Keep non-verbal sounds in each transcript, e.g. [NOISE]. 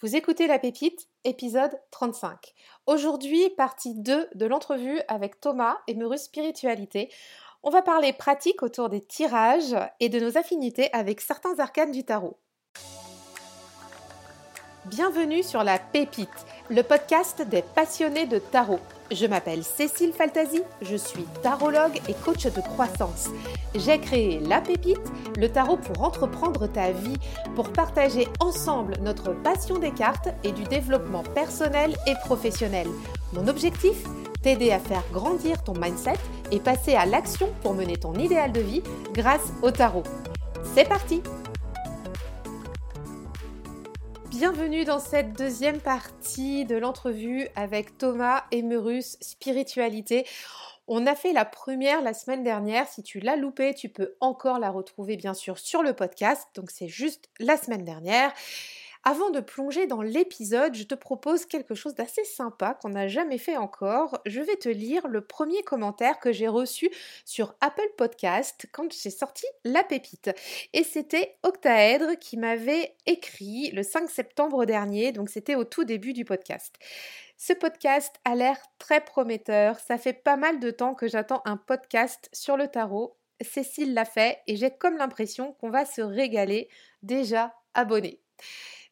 Vous écoutez La Pépite, épisode 35. Aujourd'hui, partie 2 de l'entrevue avec Thomas et Meurus Spiritualité. On va parler pratique autour des tirages et de nos affinités avec certains arcanes du tarot. Bienvenue sur La Pépite, le podcast des passionnés de tarot. Je m'appelle Cécile Faltasi, je suis tarologue et coach de croissance. J'ai créé La Pépite, le tarot pour entreprendre ta vie, pour partager ensemble notre passion des cartes et du développement personnel et professionnel. Mon objectif T'aider à faire grandir ton mindset et passer à l'action pour mener ton idéal de vie grâce au tarot. C'est parti Bienvenue dans cette deuxième partie de l'entrevue avec Thomas et Merus Spiritualité. On a fait la première la semaine dernière. Si tu l'as loupé, tu peux encore la retrouver bien sûr sur le podcast. Donc c'est juste la semaine dernière. Avant de plonger dans l'épisode, je te propose quelque chose d'assez sympa qu'on n'a jamais fait encore. Je vais te lire le premier commentaire que j'ai reçu sur Apple Podcast quand j'ai sorti La Pépite. Et c'était Octaèdre qui m'avait écrit le 5 septembre dernier, donc c'était au tout début du podcast. Ce podcast a l'air très prometteur. Ça fait pas mal de temps que j'attends un podcast sur le tarot. Cécile l'a fait et j'ai comme l'impression qu'on va se régaler déjà abonné.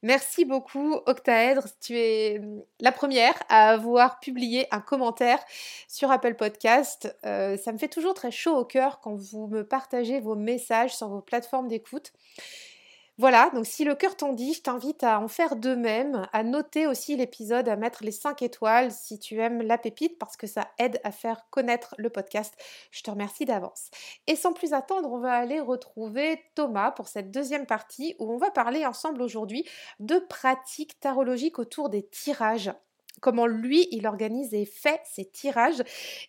Merci beaucoup Octaèdre, tu es mmh, la première à avoir publié un commentaire sur Apple Podcast. Euh, ça me fait toujours très chaud au cœur quand vous me partagez vos messages sur vos plateformes d'écoute. Voilà, donc si le cœur t'en dit, je t'invite à en faire de même, à noter aussi l'épisode, à mettre les 5 étoiles si tu aimes la pépite, parce que ça aide à faire connaître le podcast. Je te remercie d'avance. Et sans plus attendre, on va aller retrouver Thomas pour cette deuxième partie où on va parler ensemble aujourd'hui de pratiques tarologiques autour des tirages comment lui, il organise et fait ses tirages.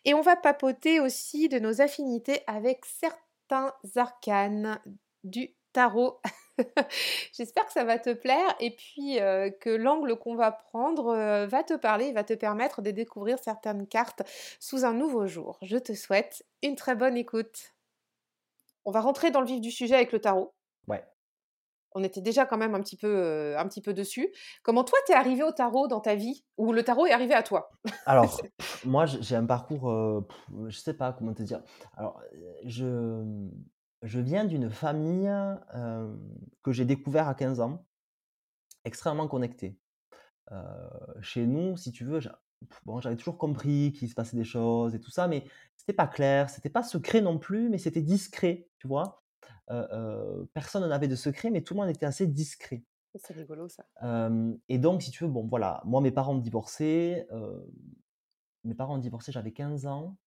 Et on va papoter aussi de nos affinités avec certains arcanes du tarot [LAUGHS] [LAUGHS] J'espère que ça va te plaire et puis que l'angle qu'on va prendre va te parler, va te permettre de découvrir certaines cartes sous un nouveau jour. Je te souhaite une très bonne écoute. On va rentrer dans le vif du sujet avec le tarot. Ouais. On était déjà quand même un petit peu, un petit peu dessus. Comment toi, t'es arrivé au tarot dans ta vie? Ou le tarot est arrivé à toi? Alors, [LAUGHS] moi, j'ai un parcours, je sais pas comment te dire. Alors, je je viens d'une famille que j'ai découvert à 15 ans, extrêmement connectée. chez nous, si tu veux, bon, j'avais toujours compris qu'il se passait des choses et tout ça, mais c'était pas clair, c'était pas secret non plus, mais c'était discret, tu vois. personne n'avait de secret, mais tout le monde était assez discret. C'est rigolo ça. et donc, si tu veux, bon, voilà, moi, mes parents ont divorcé. mes parents ont divorcé, j'avais 15 ans.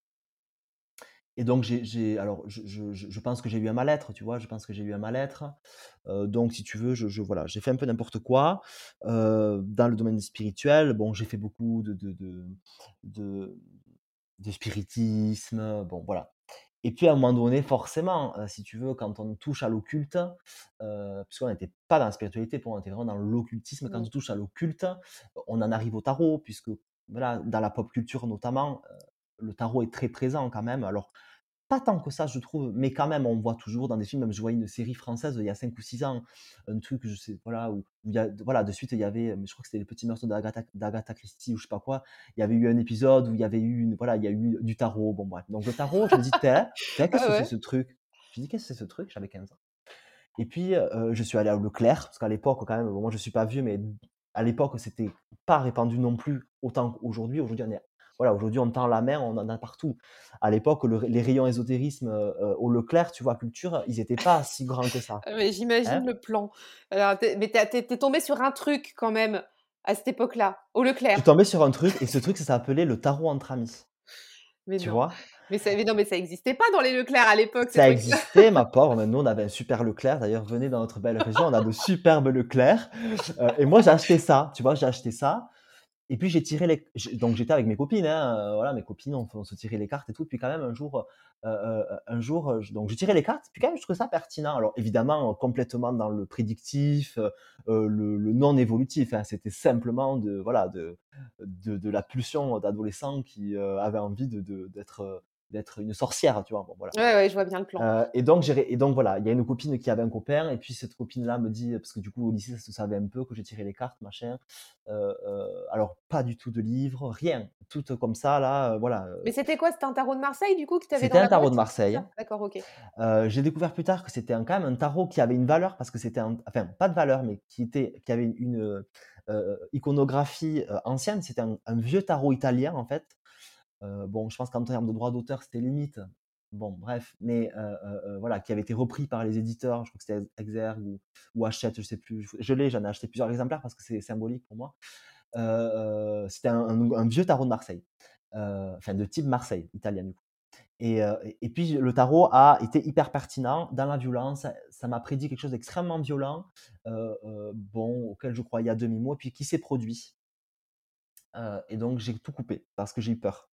Et donc, j'ai, alors, je, pense que j'ai eu un mal-être, tu vois, je pense que j'ai eu un mal-être. donc, si tu veux, je, voilà, j'ai fait un peu n'importe quoi. dans le domaine spirituel, bon, j'ai fait beaucoup de, de, de, spiritisme, bon, voilà. Et puis, à un moment donné, forcément, si tu veux, quand on touche à l'occulte, puisqu'on n'était pas dans la spiritualité, pour on était vraiment dans l'occultisme, quand on touche à l'occulte, on en arrive au tarot, puisque, voilà, dans la pop culture notamment, le tarot est très présent quand même. Alors, pas tant que ça, je trouve, mais quand même, on voit toujours dans des films, même je voyais une série française il y a 5 ou 6 ans, un truc, je sais, voilà, où, il y a, voilà, de suite, il y avait, je crois que c'était les petits meurtres d'Agatha Christie ou je sais pas quoi, il y avait eu un épisode où il y avait eu, une, voilà, il y a eu du tarot, bon bref. Donc le tarot, je me dis, qu'est-ce que c'est ce truc? Je me dis, qu'est-ce que c'est ce truc? J'avais 15 ans. Et puis, je suis allé à Leclerc, parce qu'à l'époque, quand même, moi je suis pas vieux, mais à l'époque, c'était pas répandu non plus autant qu'aujourd'hui. Aujourd'hui, on est voilà, aujourd'hui, on tend la main, on en a partout. À l'époque, les rayons ésotérisme euh, euh, au Leclerc, tu vois, culture, ils n'étaient pas si grands que ça. Ah, mais j'imagine hein? le plan. Alors, mais t'es tombé sur un truc quand même à cette époque-là, au Leclerc. Je suis tombé sur un truc, et ce truc, ça s'appelait le tarot entre amis. Mais tu vois? Mais ça, non, mais ça n'existait pas dans les Leclerc à l'époque. Ça existait, ma pauvre. Mais nous, on avait un super Leclerc. D'ailleurs, venez dans notre belle région, on a de superbes Leclerc. Euh, et moi, j'ai acheté ça. Tu vois, j'ai acheté ça. Et puis j'ai tiré les, donc j'étais avec mes copines, hein, euh, voilà, mes copines, on, se tirait les cartes et tout. Puis quand même un jour, euh, euh, un jour, donc j'ai tiré les cartes. Puis quand même, je trouvais ça pertinent. Alors évidemment, complètement dans le prédictif, le, non évolutif. Hein, C'était simplement de, voilà, de, de, la pulsion d'adolescent qui avait envie de, d'être d'être une sorcière, tu vois. Bon, voilà. Ouais, ouais, je vois bien le plan. Euh, et donc, et donc voilà, il y a une copine qui avait un copain, et puis cette copine-là me dit, parce que du coup au lycée ça se savait un peu que j'ai tiré les cartes, machin. Euh, euh, alors pas du tout de livres, rien, tout comme ça là, voilà. Mais c'était quoi? C'était un tarot de Marseille du coup que tu avais C'était un tarot de Marseille. D'accord, ok. j'ai découvert plus tard que c'était quand même un tarot qui avait une valeur parce que c'était un, enfin pas de valeur, mais qui était, qui avait une, iconographie ancienne. C'était un, un, vieux tarot italien en fait. Bon, je pense qu'en termes de droit d'auteur, c'était limite Bon, bref, mais voilà, qui avait été repris par les éditeurs, je crois que c'était Exergue ou, ou Hachette, je sais plus. Je, l'ai, j'en ai acheté plusieurs exemplaires parce que c'est symbolique pour moi. c'était un, vieux tarot de Marseille, enfin de type Marseille, italien du coup. Et, et, puis le tarot a été hyper pertinent dans la violence. Ça m'a prédit quelque chose d'extrêmement violent, bon, auquel je croyais à demi-mot, puis qui s'est produit. et donc j'ai tout coupé parce que j'ai eu peur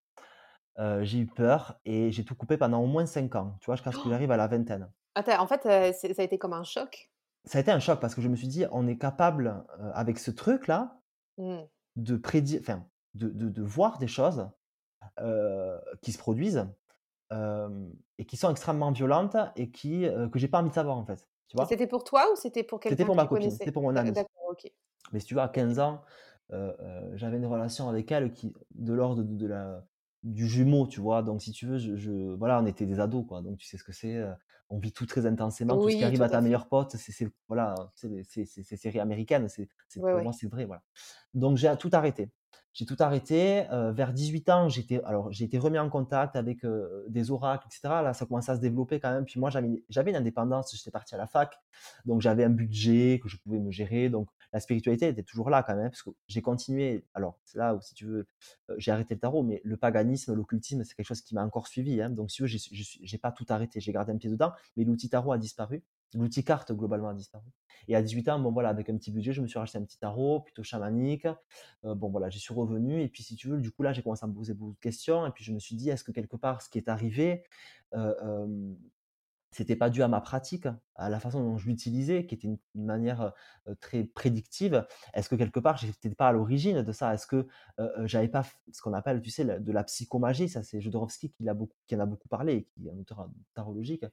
j'ai eu peur et j'ai tout coupé pendant au moins 5 ans, tu vois? Jusqu'à ce que j'arrive à la vingtaine. Attends, en fait, ça a été comme un choc? Ça a été un choc parce que je me suis dit: «On est capable, avec ce truc-là, mmh. de prédire enfin, de de de voir des choses, qui se produisent, et qui sont extrêmement violentes et qui, que j'ai pas envie de savoir, en fait». C'était pour toi ou c'était pour quelqu'un C'était pour ma copine, c'était pour mon amie. d'accord, OK. Mais si tu vois, à 15 ans, j'avais une relation avec elle qui de l'ordre de de la du jumeau, tu vois? Donc, si tu veux, je, voilà, on était des ados, quoi. Donc, tu sais ce que c'est. on vit tout très intensément. tout ce qui arrive à ta meilleure pote, c'est voilà, c'est série américaine. C'est pour moi, c'est vrai, voilà. Donc, j'ai tout arrêté. J'ai tout arrêté. vers 18 ans, j'étais alors j'ai été remis en contact avec des oracles, etc. Là, ça commençait à se développer quand même. Puis moi, j'avais j'avais une indépendance. J'étais parti à la fac, donc j'avais un budget que je pouvais me gérer. Donc la spiritualité était toujours là quand même, parce que j'ai continué. Alors c'est là où, si tu veux, j'ai arrêté le tarot, mais le paganisme, l'occultisme, c'est quelque chose qui m'a encore suivi. Hein. Donc si tu veux, j'ai pas tout arrêté. J'ai gardé un pied dedans, mais l'outil tarot a disparu. L'outil carte globalement a disparu. Et à 18 ans, bon voilà, avec un petit budget, je me suis racheté un petit tarot, plutôt chamanique. bon voilà, j'y suis revenu. Et puis si tu veux, du coup là, j'ai commencé à me poser beaucoup de questions. Et puis je me suis dit, est-ce que quelque part, ce qui est arrivé, c'était pas dû à ma pratique, à la façon dont je l'utilisais, qui était une, manière très prédictive. Est-ce que quelque part, j'étais pas à l'origine de ça? Est-ce que j'avais pas ce qu'on appelle, tu sais, de la psychomagie? Ça, c'est Jodorowsky qui, qui en a beaucoup parlé, qui est un auteur tarologique.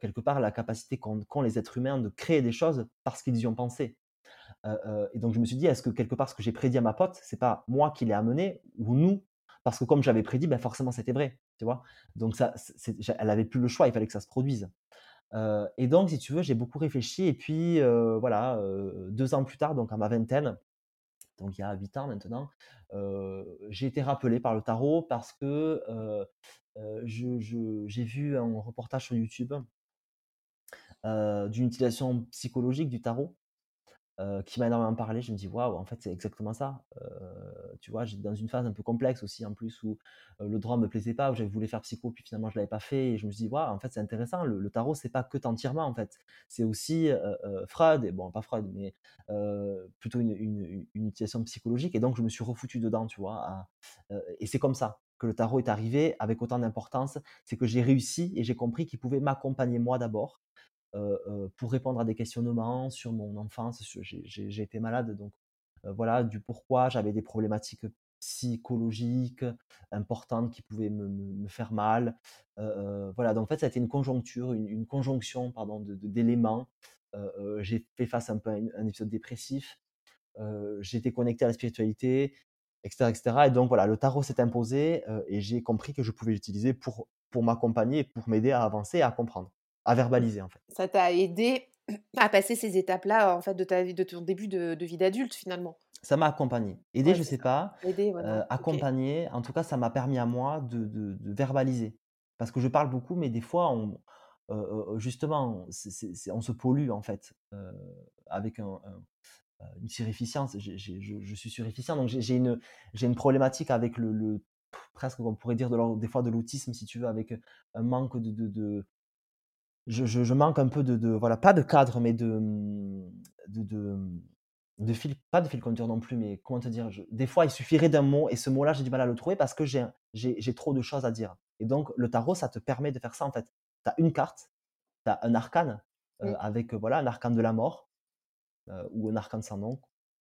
quelque part, la capacité qu'ont les êtres humains de créer des choses parce qu'ils y ont pensé. et donc, je me suis dit, est-ce que quelque part, ce que j'ai prédit à ma pote, c'est pas moi qui l'ai amené ou nous? Parce que comme j'avais prédit, ben forcément, c'était vrai. Donc, ça, elle avait plus le choix, il fallait que ça se produise et donc, si tu veux, j'ai beaucoup réfléchi. Et puis, voilà, deux ans plus tard, donc à ma vingtaine, donc il y a huit ans maintenant, j'ai été rappelé par le tarot parce que j'ai vu un reportage sur YouTube d'une utilisation psychologique du tarot qui m'a énormément parlé. Je me dis, waouh, en fait, c'est exactement ça. tu vois, j'étais dans une phase un peu complexe aussi, en plus, où le droit me plaisait pas, où j'avais voulu faire psycho, puis finalement, je l'avais pas fait. Et je me suis dit, waouh, en fait, c'est intéressant. Le, tarot, c'est pas que entièrement, en fait. C'est aussi Freud, et bon, pas Freud, mais plutôt une, utilisation psychologique. Et donc, je me suis refoutu dedans, tu vois. et c'est comme ça que le tarot est arrivé avec autant d'importance. C'est que j'ai réussi et j'ai compris qu'il pouvait m'accompagner moi d'abord pour répondre à des questionnements sur mon enfance. J'ai été malade, donc voilà, du pourquoi j'avais des problématiques psychologiques importantes qui pouvaient me, faire mal. voilà, donc en fait, ça a été une conjoncture, une, conjonction pardon, d'éléments. j'ai fait face un peu à un, épisode dépressif. été connecté à la spiritualité, etc. etc. Et donc voilà, le tarot s'est imposé et j'ai compris que je pouvais l'utiliser pour, pour m'accompagner, pour m'aider à avancer et à comprendre à verbaliser en fait. Ça t'a aidé à passer ces étapes-là en fait de ta de ton début de, vie d'adulte finalement? Ça m'a accompagné. Aider, je je sais pas. Aider, euh, accompagner, en tout cas, ça m'a permis à moi de, de, verbaliser. Parce que je parle beaucoup, mais des fois, on, euh, euh, justement, on se pollue en fait avec un, une surefficience. je, je, suis surefficient, donc j'ai une, une problématique avec le, presque, on pourrait dire, de, des fois de l'autisme, si tu veux, avec un manque de, de je, manque un peu de, voilà, pas de cadre, mais de, de, mmh, de, fil, pas de fil conducteur non plus, mais comment te dire, des fois il suffirait d'un mot et ce mot-là j'ai du mal à le trouver parce que j'ai, j'ai, trop de choses à dire. Et donc le tarot, ça te permet de faire ça en fait. Tu as une carte, tu as un arcane avec voilà, un arcane de la mort ou un arcane sans nom.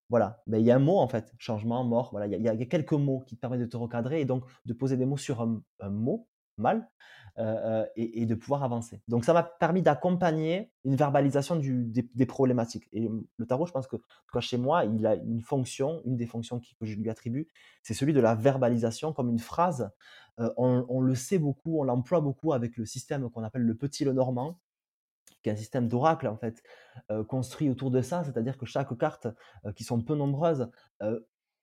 Voilà, mais il y a un mot en fait, changement, mort, voilà, il y, a quelques mots qui te permettent de te recadrer et donc de poser des mots sur un, un mot mal, heu heu et de pouvoir avancer. Donc ça m'a permis d'accompagner une verbalisation des problématiques et mmh, le tarot, je pense que, en tout cas chez moi, il a une fonction, une des fonctions qui que je lui attribue, c'est celui de la verbalisation comme une phrase. Heu, on le sait beaucoup, on l'emploie beaucoup avec le système qu'on appelle le petit Lenormand, qui est un système d'oracle en fait, construit autour de ça. C'est-à-dire que chaque carte, qui sont peu nombreuses,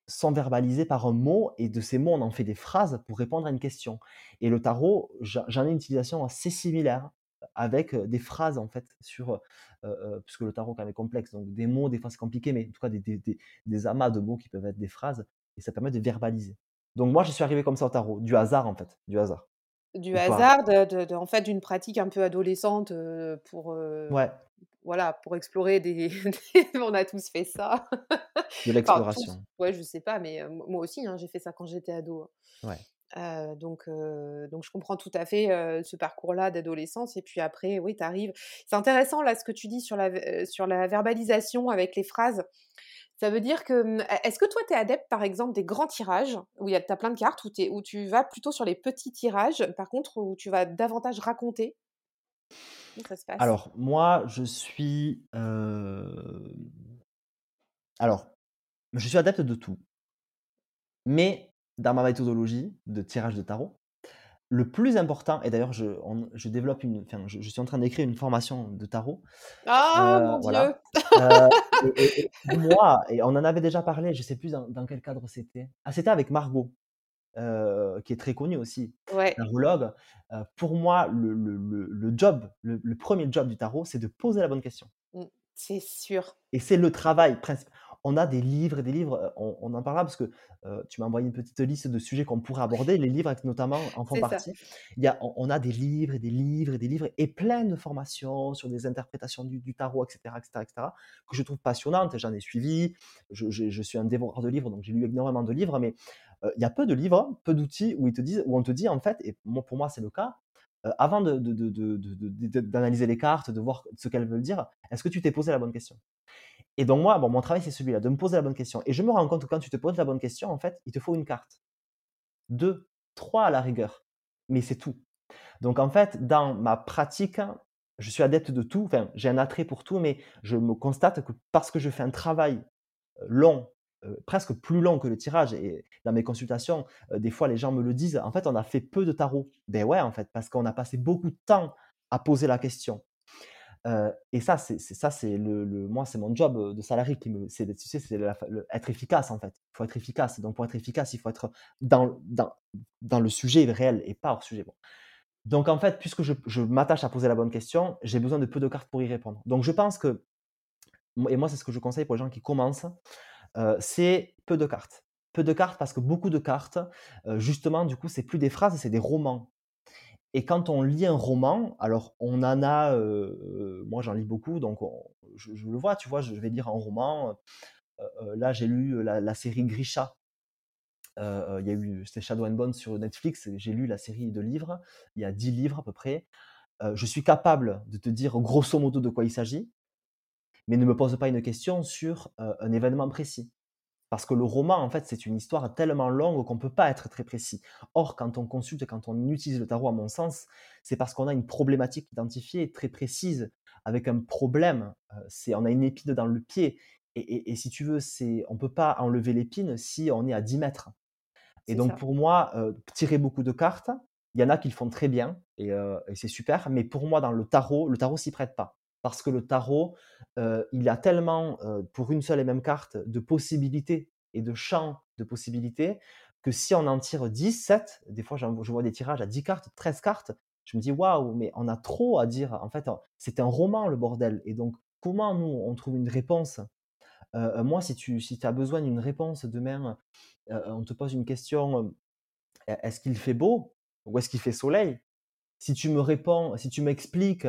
sont verbalisées par un mot et de ces mots, on en fait des phrases pour répondre à une question. Et le tarot, j'en ai une utilisation assez similaire avec, des phrases en fait sur, heu heu puisque le tarot quand même est complexe, donc des mots, des fois c'est compliqué, mais en tout cas des des des des amas de mots qui peuvent être des phrases et ça permet de verbaliser. Donc moi, je suis arrivé comme ça au tarot, du hasard en fait, du hasard. Du hasard, de de de en fait, d'une pratique un peu adolescente, pour, Ouais, voilà, pour explorer [LAUGHS] des on a tous fait ça. de Enfin l'exploration. ouais, je sais pas, mais, moi aussi, hein, j'ai fait ça quand j'étais ado, hein. Ouais. Donc donc je comprends tout à fait, ce parcours-là d'adolescence et puis après, oui, tu arrives c'est intéressant là, ce que tu dis sur la sur la verbalisation avec les phrases. Ça veut dire que, mmh, est est-ce que toi, tu es adepte, par exemple, des grands tirages où tu as plein de cartes, où tu où tu vas plutôt sur les petits tirages, par contre, où tu vas davantage raconter? Comment ça se passe? Alors moi, je suis, hem, alors, je suis adepte de tout, mais dans ma méthodologie de tirage de tarot, le plus important et d'ailleurs je on je développe une enfin, je je suis en train d'écrire une formation de tarot, Ah heu, mon Dieu! voilà, heu [LAUGHS] et et et pour moi et on en avait déjà parlé, je sais plus dans dans quel cadre c'était. Ah, c'était avec Margot, heu, qui est très connue aussi, Ouais, tarologue. Heu, pour moi, le le le le job, le 1 job du tarot, c'est de poser la bonne question. mmh, c'est sûr, Et c'est le travail principal. On a des livres et des livres, heu, on on en parlera parce que, tu m'as envoyé une petite liste de sujets qu'on pourrait aborder. Les livres notamment en font partie. Il y a on on a des livres et des livres et des livres et plein de formations sur des interprétations du du tarot et cetera et cetera et cetera, que je trouve passionnantes. J'en ai suivi, je je suis un dévoreur de livres, donc j'ai lu énormément de livres, mais, il y a peu de livres, peu d'outils où ils te disent où on te dit en fait et moi pour moi c'est le cas, avant de de d'analyser les cartes, de voir ce qu'elles veulent dire, est-ce que tu t'es posé la bonne question? Et donc moi, bon, mon travail, c'est celui-là, de me poser la bonne question. Et je me rends compte que quand tu te poses la bonne question, en fait, il te faut une carte, 2, 3 à la rigueur, mais c'est tout. Donc en fait, dans ma pratique, je suis adepte de tout, enfin, j'ai un attrait pour tout, mais je me constate que parce que je fais un travail, long, heu, presque plus long que le tirage et dans mes consultations, heu, des fois les gens me le disent: «En fait, on a fait peu de tarot». Ben ouais, en fait, parce qu'on a passé beaucoup de temps à poser la question. Heu et ça, c'est ça, c'est le le moi, c'est mon job, de salarié qui me c'est tu c'est être efficace, en fait. Il faut être efficace. Donc pour être efficace, il faut être dans dans dans le sujet réel et pas hors sujet. Donc en fait, puisque je je m'attache à poser la bonne question, j'ai besoin de peu de cartes pour y répondre. Donc je pense que et moi, c'est ce que je conseille pour les gens qui commencent, c'est peu de cartes. Peu de cartes parce que beaucoup de cartes, justement, du coup, c'est plus des phrases, c'est des romans. Et quand on lit un roman, alors on en a, moi j'en lis beaucoup donc on je le vois, tu vois? Je vais lire un roman, là j'ai lu, la série Grisha, il y a eu c'était Shadow and Bone sur Netflix et j'ai lu la série de livres, il y a 10 livres à peu près. Je suis capable de te dire grosso modo de quoi il s'agit, mais ne me pose pas une question sur, heu, un événement précis. Parce que le roman, en fait, c'est une histoire tellement longue qu'on ne peut pas être très précis. Or, quand on consulte, quand on utilise le tarot, à mon sens, c'est parce qu'on a une problématique identifiée, très précise, avec un problème. Heu, c'est on a une épine dans le pied et et et si tu veux, c'est on ne peut pas enlever l'épine si on est à 10 mètres. Et donc ça, pour moi, heu, tirer beaucoup de cartes, il y en a qui le font très bien et et c'est super, mais pour moi dans le tarot, le tarot s'y prête pas. Parce que le tarot, heu, il a tellement, heu, pour une seule et même carte, de possibilités et de champs de possibilités, que si on en tire 10-7, des fois je vois des tirages à 10 cartes, 13 cartes, je me dis: «Waouh, mais on a trop à dire». En fait, c'est un roman le bordel et donc comment nous on trouve une réponse? Heu moi, si tu as besoin d'une réponse demain, on te pose une question, hem: «Est est-ce qu'il fait beau ou est-ce qu'il fait soleil?» si tu me réponds si tu m'expliques,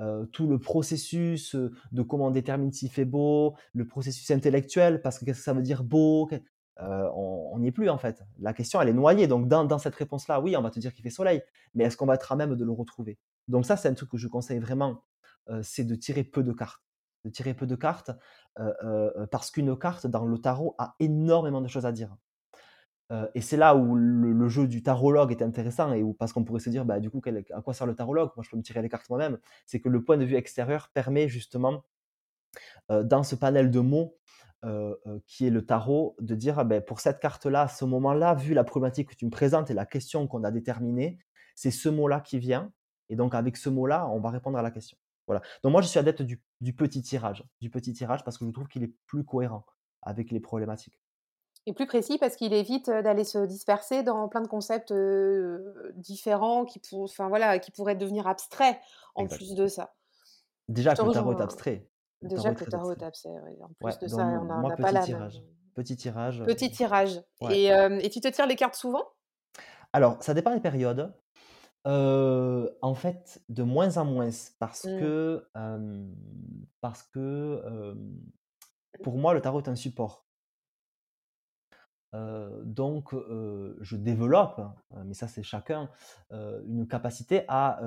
heu, tout le processus, heu, de comment on détermine s'il fait beau, le processus intellectuel, parce que qu'est-ce que ça veut dire beau? Heu, on n'y est plus, en fait. La question, elle est noyée, donc dans dans cette réponse-là, oui, on va te dire qu'il fait soleil, mais est-ce qu'on va être à même de le retrouver? Donc ça, c'est un truc que je conseille vraiment, c'est de tirer peu de cartes. De tirer peu de cartes, parce qu'une carte dans le tarot a énormément de choses à dire. Euh, et c'est là où le, jeu du tarologue est intéressant et où, parce qu'on pourrait se dire, bah, du coup, à quoi sert le tarologue? Moi, je peux me tirer les cartes moi-même. C'est que le point de vue extérieur permet justement, euh, dans ce panel de mots euh, qui est le tarot, de dire, ah ben, pour cette carte-là, à ce moment-là, vu la problématique que tu me présentes et la question qu'on a déterminée, c'est ce mot-là qui vient. Et donc, avec ce mot-là, on va répondre à la question. Voilà. Donc, moi, je suis adepte du, du petit tirage, du petit tirage parce que je trouve qu'il est plus cohérent avec les problématiques. Et plus précis parce qu'il évite d'aller se disperser dans plein de concepts différents qui, pour, enfin, voilà, qui pourraient devenir abstraits en plus de ça. Déjà que le tarot est abstrait. Déjà que le tarot est abstrait, En plus de ça, on n'a pas la tirage. Petit tirage. Petit tirage. Et, et, tu te tires les cartes souvent? Alors, ça dépend des périodes. en fait, de moins en moins, parce mmh. que, parce que pour moi, le tarot est un support donc, je développe, hein, mais ça c'est chacun, une capacité à.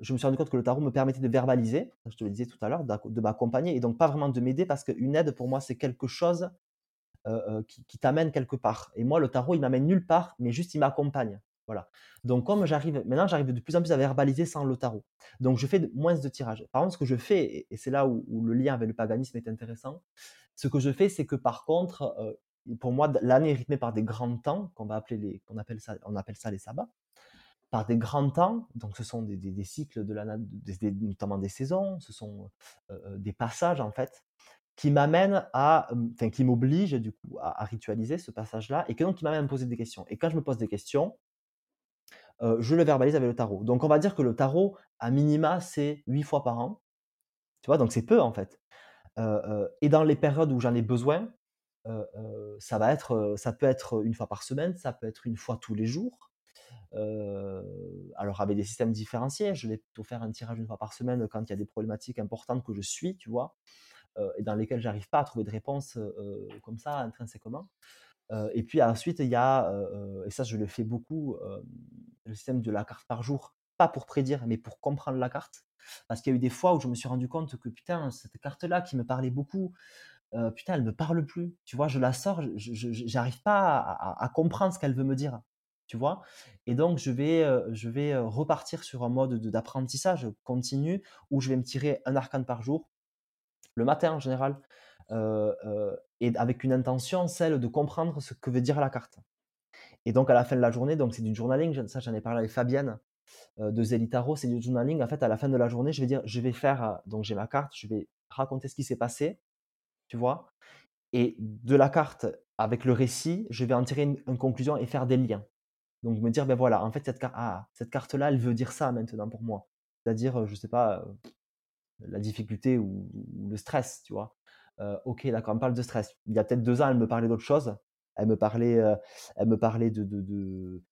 je me suis rendu compte que le tarot me permettait de verbaliser, je te le disais tout à l'heure, de m'accompagner et donc pas vraiment de m'aider parce qu'une aide pour moi c'est quelque chose qui, t'amène quelque part. Et moi le tarot il m'amène nulle part, mais juste il m'accompagne. Voilà. Donc comme j'arrive, maintenant j'arrive de plus en plus à verbaliser sans le tarot. Donc je fais moins de tirages. Par contre, ce que je fais, et c'est là où, le lien avec le paganisme est intéressant, ce que je fais, c'est que par contre, pour moi, l'année est rythmée par des grands temps, qu'on appelle ça, on appelle ça les sabbats, par des grands temps. Donc, ce sont des, cycles de la, notamment des saisons, ce sont euh, euh, des passages en fait qui m'amènent à, enfin, qui m'obligent du coup à, ritualiser ce passage-là et que donc qui m'amènent à me poser des questions. Et quand je me pose des questions, euh, je le verbalise avec le tarot. Donc, on va dire que le tarot, à minima, c'est huit fois par an. Tu vois, donc c'est peu en fait. et dans les périodes où j'en ai besoin, ça va être, ça peut être une fois par semaine, ça peut être une fois tous les jours. alors avec des systèmes différenciés, je vais plutôt faire un tirage une fois par semaine quand il y a des problématiques importantes que je suis, tu vois, et dans lesquelles j'arrive pas à trouver de réponse comme ça intrinsèquement. et puis ensuite, il y a, et ça je le fais beaucoup, le système de la carte par jour, pas pour prédire, mais pour comprendre la carte. Parce qu'il y a eu des fois où je me suis rendu compte que putain, cette carte-là qui me parlait beaucoup, putain, elle me parle plus. Tu vois, je la sors, je n'arrive pas à, comprendre ce qu'elle veut me dire. Tu vois? Et donc, je vais, je vais repartir sur un mode d'apprentissage continu où je vais me tirer un arcane par jour, le matin en général, et avec une intention, celle de comprendre ce que veut dire la carte. Et donc, à la fin de la journée, donc c'est du journaling, ça j'en ai parlé avec Fabienne de Zelitaro, c'est du journaling. En fait, à la fin de la journée, je vais dire, je vais faire, donc j'ai ma carte, je vais raconter ce qui s'est passé, tu vois? Et de la carte, avec le récit, je vais en tirer une, conclusion et faire des liens. Donc me dire, ben voilà, en fait, cette, ah, cette carte-là, elle veut dire ça maintenant pour moi. C'est-à-dire, je sais pas, la difficulté ou, le stress, tu vois? ok, d'accord, on parle de stress. Il y a peut-être deux ans, elle me parlait d'autre chose. Elle me parlait, elle me parlait de,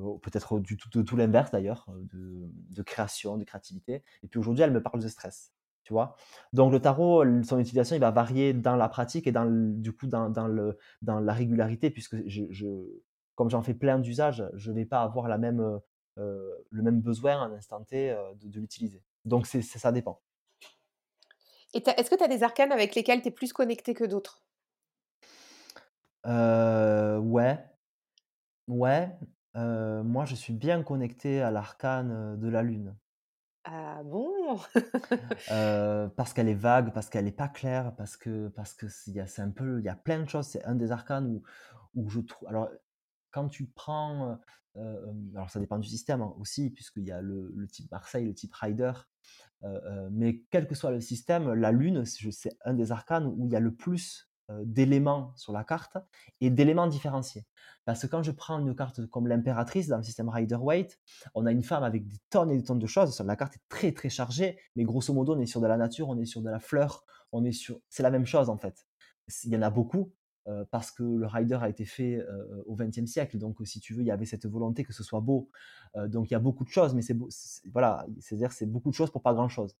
oh, peut-être du tout, de tout l'inverse d'ailleurs, de, création, de créativité. Et puis aujourd'hui, elle me parle de stress tu vois? Donc le tarot, son utilisation, il va varier dans la pratique et dans du coup dans, dans, le, dans la régularité, puisque je, je comme j'en fais plein d'usages, je ne vais pas avoir la même, euh, le même besoin à un instant T euh, de, l'utiliser. Donc c'est, ça dépend. Et est-ce que tu as des arcanes avec lesquels tu es plus connecté que d'autres? Euh, Ouais. Ouais. moi, je suis bien connecté à l'arcane de la Lune. Ah bon? [LAUGHS] Parce qu'elle est vague, parce qu'elle n'est pas claire, parce que parce que c'est un peu il y a plein de choses. C'est un des arcanes où où je trouve alors quand tu prends, alors ça dépend du système, hein, aussi puisqu'il y a le le type Marseille, le type Rider, mais quel que soit le système, la lune, c'est un des arcanes où il y a le plus, d'éléments sur la carte et d'éléments différenciés. Parce que quand je prends une carte comme l'impératrice dans le système Rider-Waite, on a une femme avec des tonnes et des tonnes de choses. La carte est très très chargée, mais grosso modo, on est sur de la nature, on est sur de la fleur, on est sur. C'est la même chose en fait. Il y en a beaucoup. parce que le rider a été fait au XXe siècle, donc si tu veux, il y avait cette volonté que ce soit beau. donc il y a beaucoup de choses, mais c'est voilà, c'est-à-dire c'est beaucoup de choses pour pas grand-chose.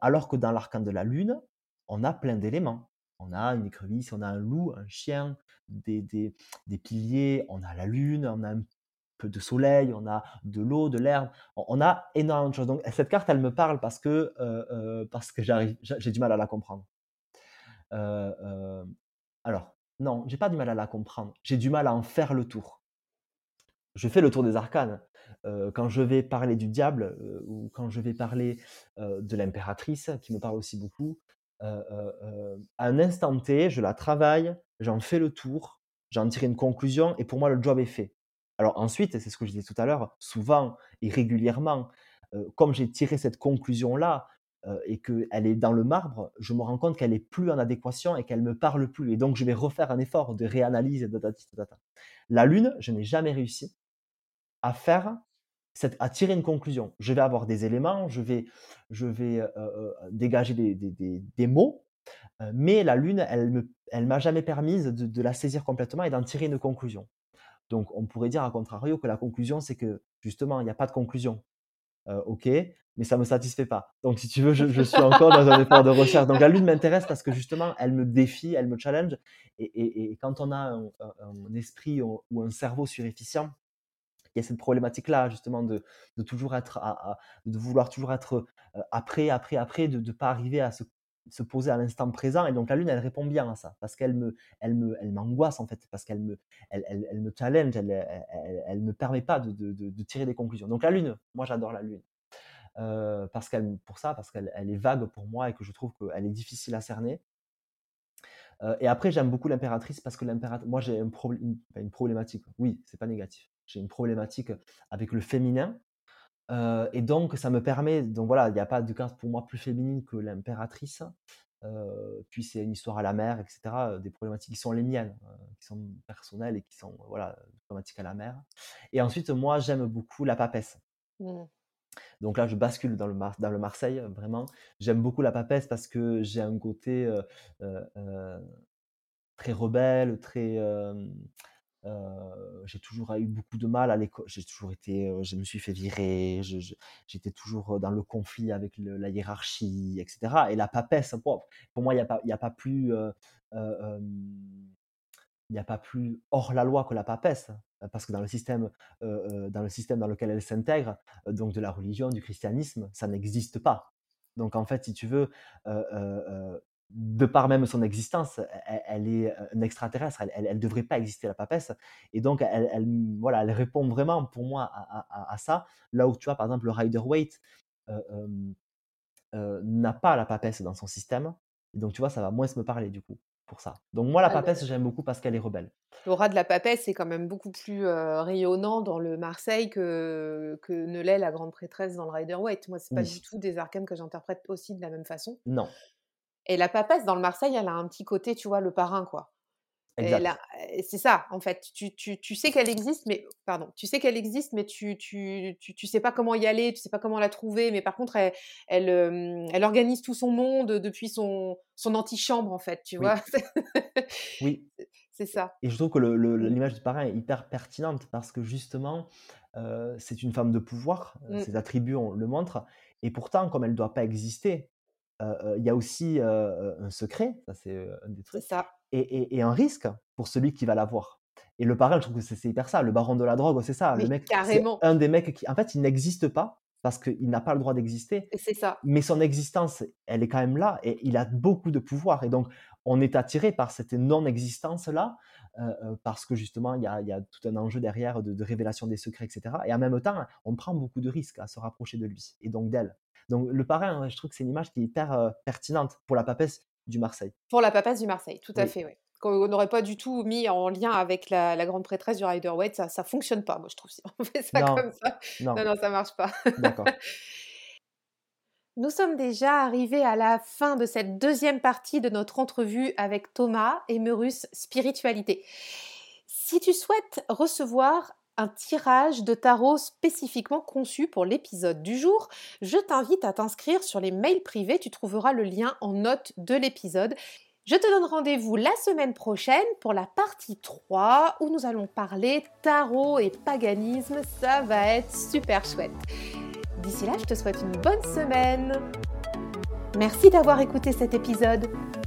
alors que dans l'arcane de la lune, on a plein d'éléments on a une écrevisse, on a un loup, un chien, des, piliers, on a la lune, on a un peu de soleil, on a de l'eau, de l'herbe, on, a énormément de choses. Donc cette carte, elle me parle parce que, euh, euh, j'ai du mal à la comprendre. Euh, alors, non, j'ai pas du mal à la comprendre. J'ai du mal à en faire le tour. Je fais le tour des arcanes. quand je vais parler du diable ou quand je vais parler de l'impératrice, qui me parle aussi beaucoup, à un instant T, je la travaille, j'en fais le tour, j'en tire une conclusion et pour moi, le job est fait. Alors ensuite, c'est ce que je disais tout à l'heure, souvent et régulièrement, comme j'ai tiré cette conclusion-là, et qu'elle est dans le marbre, je me rends compte qu'elle est plus en adéquation et qu'elle me parle plus. Et donc, je vais refaire un effort de réanalyse. La Lune, je n'ai jamais réussi à faire, cette, à tirer une conclusion. Je vais avoir des éléments, je vais, je vais dégager des, des, des, mots, mais la Lune, elle ne elle m'a jamais permise de, la saisir complètement et d'en tirer une conclusion. Donc, on pourrait dire à contrario que la conclusion, c'est que justement, il n'y a pas de conclusion. ok, mais ça me satisfait pas. Donc, si tu veux, je, suis encore dans un effort de recherche. Donc, la lune m'intéresse parce que justement, elle me défie, elle me challenge. Et, quand on a un, esprit ou, un cerveau surefficient, il y a cette problématique-là, justement, de, toujours être, de vouloir toujours être après, après, après, de ne pas arriver à se, poser à l'instant présent. Et donc, la lune, elle répond bien à ça parce qu'elle me, elle me, elle m'angoisse en fait, parce qu'elle me, elle, elle, me challenge, elle, elle, elle, me permet pas de, tirer des conclusions. Donc, la lune, moi, j'adore la lune parce qu'elle, pour ça, parce qu'elle elle est vague pour moi et que je trouve qu'elle est difficile à cerner. et après, j'aime beaucoup l'impératrice parce que l'impératrice, moi j'ai un une, une, problématique. Oui, c'est pas négatif. J'ai une problématique avec le féminin. et donc, ça me permet, donc voilà, il n'y a pas de carte pour moi plus féminine que l'impératrice. puis c'est une histoire à la mer, etc. Des problématiques qui sont les miennes, qui sont personnelles et qui sont voilà, problématiques à la mer. Et ensuite, moi, j'aime beaucoup la papesse. Mmh. Donc là, je bascule dans le, dans le Marseille, vraiment. J'aime beaucoup la papesse parce que j'ai un côté très rebelle, très. J'ai toujours eu beaucoup de mal à l'école. J'ai toujours été, je me suis fait virer. J'étais toujours dans le conflit avec la hiérarchie, etc. Et la papesse, pour, pour moi, il n'y a pas, plus il n'y a pas plus hors la loi que la papesse, euh, parce que dans le système, euh, euh, dans, le système dans lequel elle s'intègre, donc de la religion, du christianisme, ça n'existe pas. Donc en fait, si tu veux, de par même son existence, elle, est un extraterrestre, elle ne devrait pas exister la papesse. Et donc, elle, voilà, elle répond vraiment pour moi à, ça. Là où tu vois, par exemple, le Rider Waite n'a pas la papesse dans son système. Et donc, tu vois, ça va moins se me parler du coup ça. Donc moi, la ah, papesse, j'aime beaucoup parce qu'elle est rebelle. L'aura de la papesse est quand même beaucoup plus rayonnant dans le Marseille que, que ne l'est la grande prêtresse dans le Rider Waite. Moi, c'est pas du tout des arcanes que j'interprète aussi de la même façon. Non. Et la papesse dans le Marseille, elle a un petit côté, tu vois, le parrain, quoi c'est ça, en fait. Tu, tu, tu sais qu'elle existe, mais pardon, tu sais qu'elle existe, mais tu, tu, tu, tu, sais pas comment y aller, tu sais pas comment la trouver. Mais par contre, elle, elle, elle organise tout son monde depuis son, son antichambre, en fait. Tu vois [LAUGHS] Oui. C'est ça. Et je trouve que mmh. l'image du parrain est hyper pertinente parce que justement, c'est une femme de pouvoir. Mmh. Ses attributs on le montre. Et pourtant, comme elle ne doit pas exister, il y a aussi un secret. Ça, c'est un des trucs. Ça et, un risque pour celui qui va l'avoir. Et le parrain, je trouve que c'est hyper ça. Le baron de la drogue, c'est ça. le mec, carrément. un des mecs qui, en fait, il n'existe pas parce qu'il n'a pas le droit d'exister. C'est ça. Mais son existence, elle est quand même là et il a beaucoup de pouvoir. Et donc, on est attiré par cette non-existence-là euh, parce que justement, il y, a, tout un enjeu derrière de, révélation des secrets, etc. Et en même temps, on prend beaucoup de risques à se rapprocher de lui et donc d'elle. Donc, le parrain, je trouve que c'est une image qui est hyper euh, pertinente pour la papesse du Marseille. Pour la papesse du Marseille, tout à fait, oui. On n'aurait pas du tout mis en lien avec la, grande prêtresse du Rider Waite, ça ne fonctionne pas, moi je trouve, si on [LAUGHS] fait ça comme ça. Non, non, ça marche pas. D'accord. [LAUGHS] Nous sommes déjà arrivés à la fin de cette deuxième partie de notre entrevue avec Thomas et Merus Spiritualité. Si tu souhaites recevoir un tirage de tarot spécifiquement conçu pour l'épisode du jour, je t'invite à t'inscrire sur les mails privés, tu trouveras le lien en note de l'épisode. Je te donne rendez-vous la semaine prochaine pour la partie 3 où nous allons parler tarot et paganisme, ça va être super chouette. D'ici là, je te souhaite une bonne semaine. Merci d'avoir écouté cet épisode.